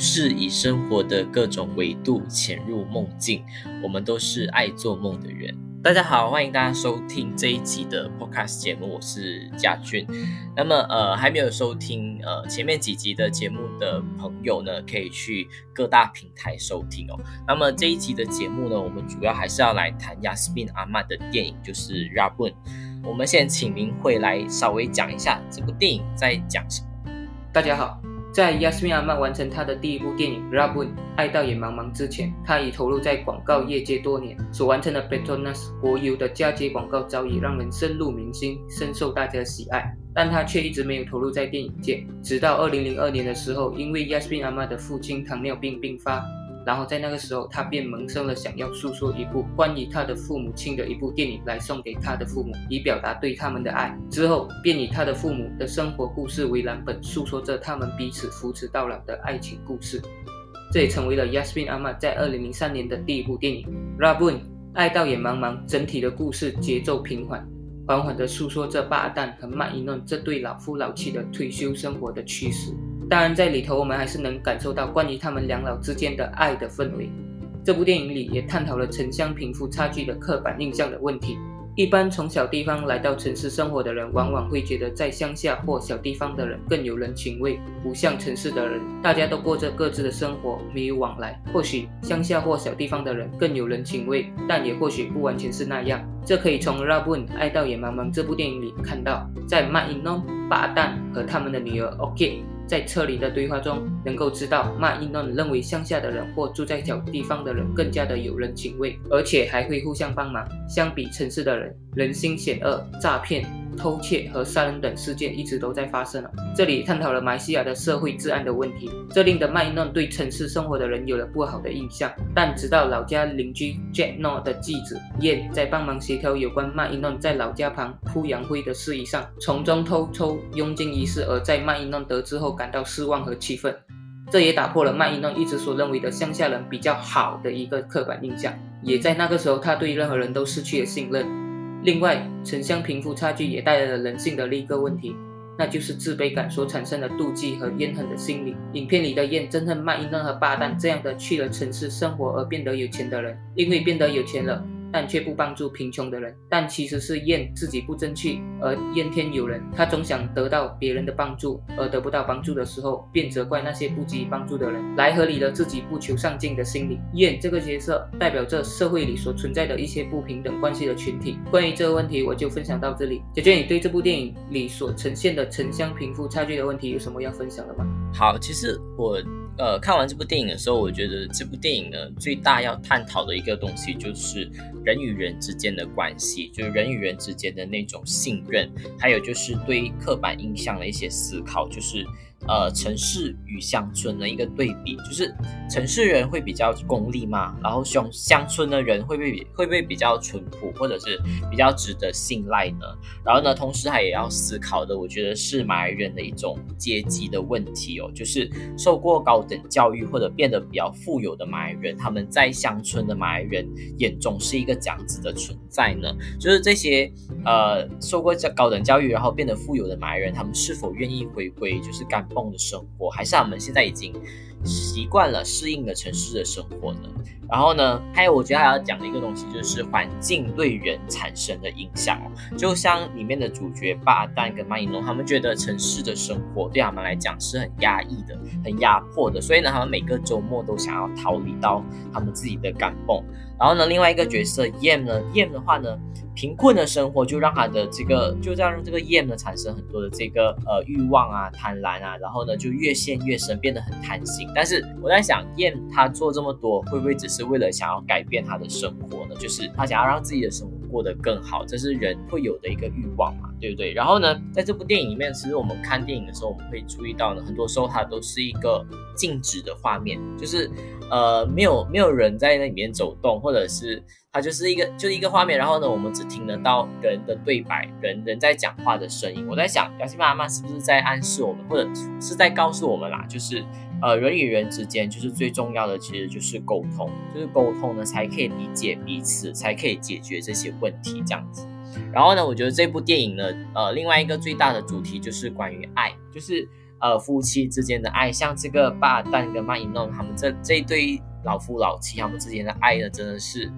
是以生活的各种维度潜入梦境，我们都是爱做梦的人。大家好，欢迎大家收听这一集的 Podcast 节目，我是贾俊。那么，呃，还没有收听呃前面几集的节目的朋友呢，可以去各大平台收听哦。那么这一集的节目呢，我们主要还是要来谈亚斯宾阿曼的电影，就是《Rabun》。我们先请明慧来稍微讲一下这部电影在讲什么。大家好。在 Yasmin Ahmad 完成他的第一部电影《Rabun 爱到眼茫茫》之前，他已投入在广告业界多年。所完成的 Petronas 国油的嫁接广告早已让人深入民心，深受大家喜爱。但他却一直没有投入在电影界，直到2002年的时候，因为 Yasmin Ahmad 的父亲糖尿病病发。然后在那个时候，他便萌生了想要诉说一部关于他的父母亲的一部电影来送给他的父母，以表达对他们的爱。之后便以他的父母的生活故事为蓝本，诉说着他们彼此扶持到老的爱情故事。这也成为了 Yasmin Ahmad 在2003年的第一部电影《Rabun 爱到眼茫茫》。整体的故事节奏平缓，缓缓地诉说着巴旦和麦伊诺这对老夫老妻的退休生活的趋势。当然，在里头我们还是能感受到关于他们两老之间的爱的氛围。这部电影里也探讨了城乡贫富差距的刻板印象的问题。一般从小地方来到城市生活的人，往往会觉得在乡下或小地方的人更有人情味，不像城市的人，大家都过着各自的生活，没有往来。或许乡下或小地方的人更有人情味，但也或许不完全是那样。这可以从《Rabun 爱到眼茫茫》这部电影里看到，在麦伊诺、巴旦和他们的女儿 OK。在车里的对话中，能够知道马伊诺认为乡下的人或住在小地方的人更加的有人情味，而且还会互相帮忙。相比城市的人，人心险恶，诈骗。偷窃和杀人等事件一直都在发生了。这里探讨了马来西亚的社会治安的问题，这令的麦伊诺对城市生活的人有了不好的印象。但直到老家邻居 Jack No 的继子燕在帮忙协调有关麦伊诺在老家旁铺洋灰的事宜上，从中偷抽佣金一事，而在麦伊诺得知后感到失望和气愤。这也打破了麦伊诺一直所认为的乡下人比较好的一个刻板印象，也在那个时候他对任何人都失去了信任。另外，城乡贫富差距也带来了人性的另一个问题，那就是自卑感所产生的妒忌和怨恨的心理。影片里的燕憎恨麦伊诺和霸蛋这样的去了城市生活而变得有钱的人，因为变得有钱了。但却不帮助贫穷的人，但其实是燕自己不争气而怨天尤人。他总想得到别人的帮助，而得不到帮助的时候，便责怪那些不给予帮助的人，来合理了自己不求上进的心理。燕这个角色代表着社会里所存在的一些不平等关系的群体。关于这个问题，我就分享到这里。姐姐，你对这部电影里所呈现的城乡贫富差距的问题有什么要分享的吗？好，其实我。呃，看完这部电影的时候，我觉得这部电影呢，最大要探讨的一个东西就是人与人之间的关系，就是人与人之间的那种信任，还有就是对刻板印象的一些思考，就是。呃，城市与乡村的一个对比，就是城市人会比较功利嘛，然后乡乡村的人会不会会不会比较淳朴，或者是比较值得信赖呢？然后呢，同时他也要思考的，我觉得是马来人的一种阶级的问题哦，就是受过高等教育或者变得比较富有的马来人，他们在乡村的马来人眼中是一个这样子的存在呢？就是这些呃受过高等教育然后变得富有的马来人，他们是否愿意回归就是干？梦的生活，还是他们现在已经习惯了、适应了城市的生活呢？然后呢，还有我觉得还要讲的一个东西，就是环境对人产生的影响。就像里面的主角巴丹跟曼伊诺，他们觉得城市的生活对他们来讲是很压抑的、很压迫的，所以呢，他们每个周末都想要逃离到他们自己的港蹦。然后呢，另外一个角色 Yam 呢，Yam 的话呢。贫困的生活就让他的这个，就这样让这个 Yam 呢产生很多的这个呃欲望啊、贪婪啊，然后呢就越陷越深，变得很贪心。但是我在想，燕他做这么多，会不会只是为了想要改变他的生活呢？就是他想要让自己的生活过得更好，这是人会有的一个欲望嘛，对不对？然后呢，在这部电影里面，其实我们看电影的时候，我们会注意到呢，很多时候它都是一个静止的画面，就是呃没有没有人在那里面走动，或者是。它就是一个，就是一个画面，然后呢，我们只听得到人的对白，人人在讲话的声音。我在想，亚西妈妈是不是在暗示我们，或者是在告诉我们啦，就是呃，人与人之间，就是最重要的，其实就是沟通，就是沟通呢，才可以理解彼此，才可以解决这些问题，这样子。然后呢，我觉得这部电影呢，呃，另外一个最大的主题就是关于爱，就是。呃夫妻之间的爱，像这个巴旦跟曼伊诺他们这这一对老夫老妻，他们之间的爱呢，真的是。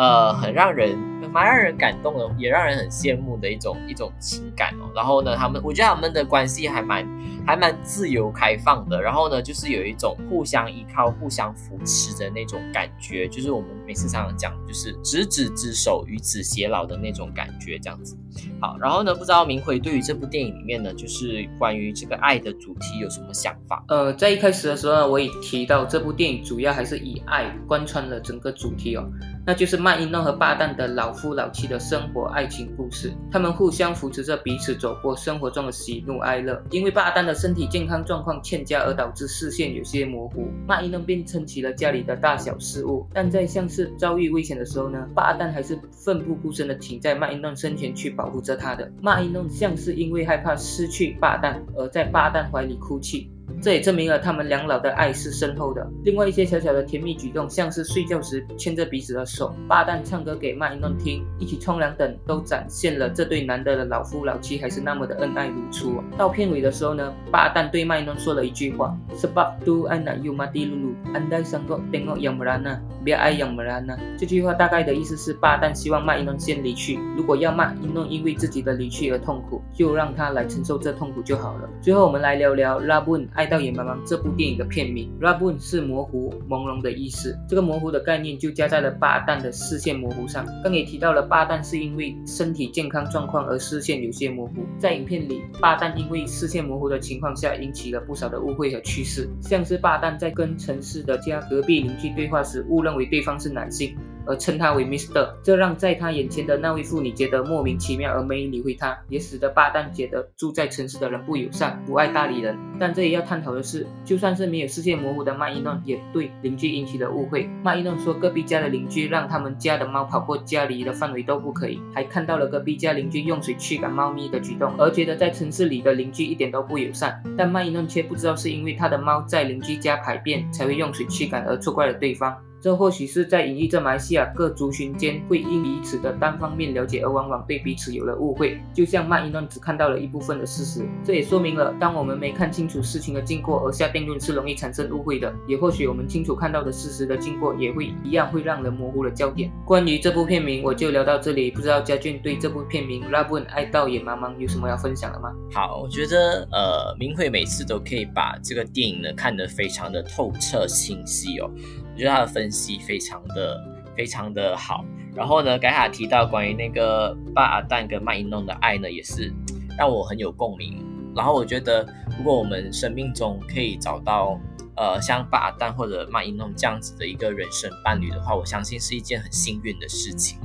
呃，很让人蛮让人感动的，也让人很羡慕的一种一种情感哦。然后呢，他们我觉得他们的关系还蛮还蛮自由开放的。然后呢，就是有一种互相依靠、互相扶持的那种感觉，就是我们每次常常讲，就是执子之手，与子偕老的那种感觉，这样子。好，然后呢，不知道明辉对于这部电影里面呢，就是关于这个爱的主题有什么想法？呃，在一开始的时候呢，我也提到这部电影主要还是以爱贯穿了整个主题哦。那就是麦伊诺和巴旦的老夫老妻的生活爱情故事，他们互相扶持着彼此走过生活中的喜怒哀乐。因为巴旦的身体健康状况欠佳而导致视线有些模糊，麦伊诺便撑起了家里的大小事务。但在像是遭遇危险的时候呢，巴旦还是奋不顾身的挺在麦伊诺身前去保护着他的。麦伊诺像是因为害怕失去巴旦而在巴旦怀里哭泣。这也证明了他们两老的爱是深厚的。另外一些小小的甜蜜举动，像是睡觉时牵着彼此的手、巴旦唱歌给麦伊诺听、一起冲凉等，都展现了这对难得的老夫老妻还是那么的恩爱如初。到片尾的时候呢，巴旦对麦伊诺说了一句话：“Sebab tu anak y u m a d i lulu andai sanggup tengok yang merana, biar ai yang merana。”这句话大概的意思是，巴旦希望麦伊诺先离去，如果要曼伊诺因为自己的离去而痛苦，就让他来承受这痛苦就好了。最后，我们来聊聊拉布恩爱。《到眼茫茫》这部电影的片名 “Rabun” 是模糊、朦胧的意思。这个模糊的概念就加在了巴旦的视线模糊上。刚也提到了，巴旦是因为身体健康状况而视线有些模糊。在影片里，巴旦因为视线模糊的情况下，引起了不少的误会和趋势，像是巴旦在跟城市的家隔壁邻居对话时，误认为对方是男性。而称他为 Mister，这让在他眼前的那位妇女觉得莫名其妙而没理会他，也使得巴旦觉得住在城市的人不友善、不爱搭理人。但这也要探讨的是，就算是没有视线模糊的麦伊诺，也对邻居引起了误会。麦伊诺说，隔壁家的邻居让他们家的猫跑过家里的范围都不可以，还看到了隔壁家邻居用水驱赶猫咪的举动，而觉得在城市里的邻居一点都不友善。但麦伊诺却不知道，是因为他的猫在邻居家排便才会用水驱赶，而错怪了对方。这或许是在隐喻着马来西亚各族群间会因彼此的单方面了解而往往对彼此有了误会，就像曼伊诺只看到了一部分的事实。这也说明了，当我们没看清楚事情的经过而下定论是容易产生误会的。也或许我们清楚看到的事实的经过也会一样会让人模糊了焦点。关于这部片名，我就聊到这里。不知道家俊对这部片名《拉布恩爱到眼茫茫》有什么要分享的吗？好，我觉得呃，明慧每次都可以把这个电影呢看得非常的透彻清晰哦。我觉得他的分析非常的非常的好，然后呢，盖塔提到关于那个巴尔旦跟麦伊诺的爱呢，也是让我很有共鸣。然后我觉得，如果我们生命中可以找到呃像巴尔旦或者麦伊诺这样子的一个人生伴侣的话，我相信是一件很幸运的事情。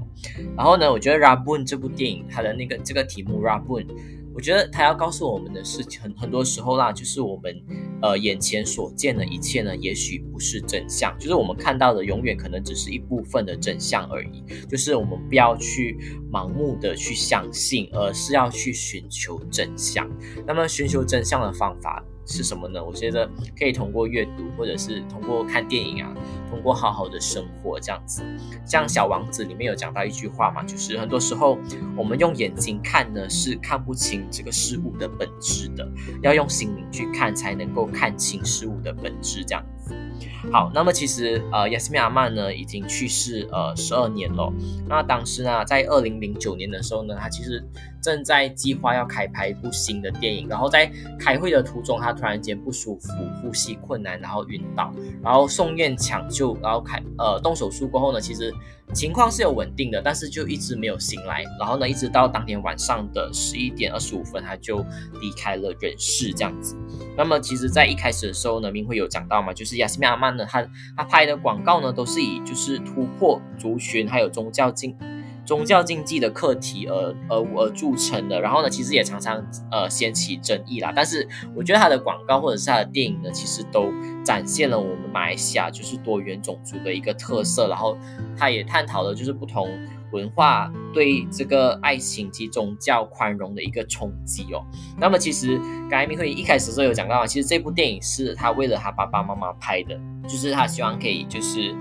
然后呢，我觉得《Rabun》这部电影它的那个这个题目《Rabun》。我觉得他要告诉我们的事情，很很多时候啦，就是我们呃眼前所见的一切呢，也许不是真相，就是我们看到的永远可能只是一部分的真相而已。就是我们不要去盲目的去相信，而是要去寻求真相。那么寻求真相的方法。是什么呢？我觉得可以通过阅读，或者是通过看电影啊，通过好好的生活这样子。像《小王子》里面有讲到一句话嘛，就是很多时候我们用眼睛看呢是看不清这个事物的本质的，要用心灵去看才能够看清事物的本质这样子。好，那么其实呃，亚斯米阿曼呢已经去世呃十二年了。那当时呢，在二零零九年的时候呢，他其实正在计划要开拍一部新的电影。然后在开会的途中，他突然间不舒服，呼吸困难，然后晕倒，然后送院抢救，然后开呃动手术过后呢，其实情况是有稳定的，但是就一直没有醒来。然后呢，一直到当天晚上的十一点二十五分，他就离开了人世这样子。那么其实，在一开始的时候呢，明辉有讲到嘛，就是亚斯米阿曼呢。他他拍的广告呢，都是以就是突破族群还有宗教经宗教禁忌的课题而而而著称的。然后呢，其实也常常呃掀起争议啦。但是我觉得他的广告或者是他的电影呢，其实都展现了我们马来西亚就是多元种族的一个特色。然后他也探讨了就是不同。文化对这个爱情及宗教宽容的一个冲击哦。那么其实刚才明慧一开始的时候有讲到，其实这部电影是他为了他爸爸妈妈拍的。就是他希望可以就是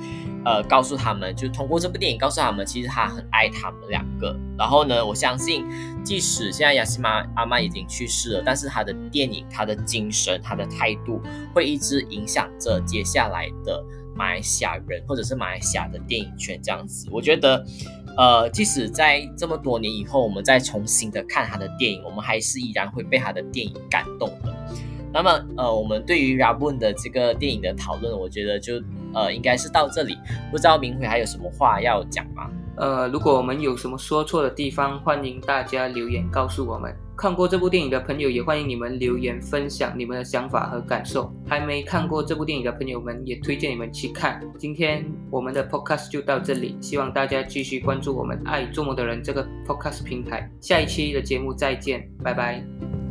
呃告诉他们，就通过这部电影告诉他们，其实他很爱他们两个。然后呢，我相信即使现在雅西玛阿妈已经去世了，但是他的电影、他的精神、他的态度会一直影响着接下来的马来西亚人或者是马来西亚的电影圈这样子。我觉得。呃，即使在这么多年以后，我们再重新的看他的电影，我们还是依然会被他的电影感动。那么，呃，我们对于 Rabun 的这个电影的讨论，我觉得就呃应该是到这里。不知道明辉还有什么话要讲吗？呃，如果我们有什么说错的地方，欢迎大家留言告诉我们。看过这部电影的朋友，也欢迎你们留言分享你们的想法和感受。还没看过这部电影的朋友们，也推荐你们去看。今天我们的 podcast 就到这里，希望大家继续关注我们爱做梦的人这个 podcast 平台。下一期的节目再见，拜拜。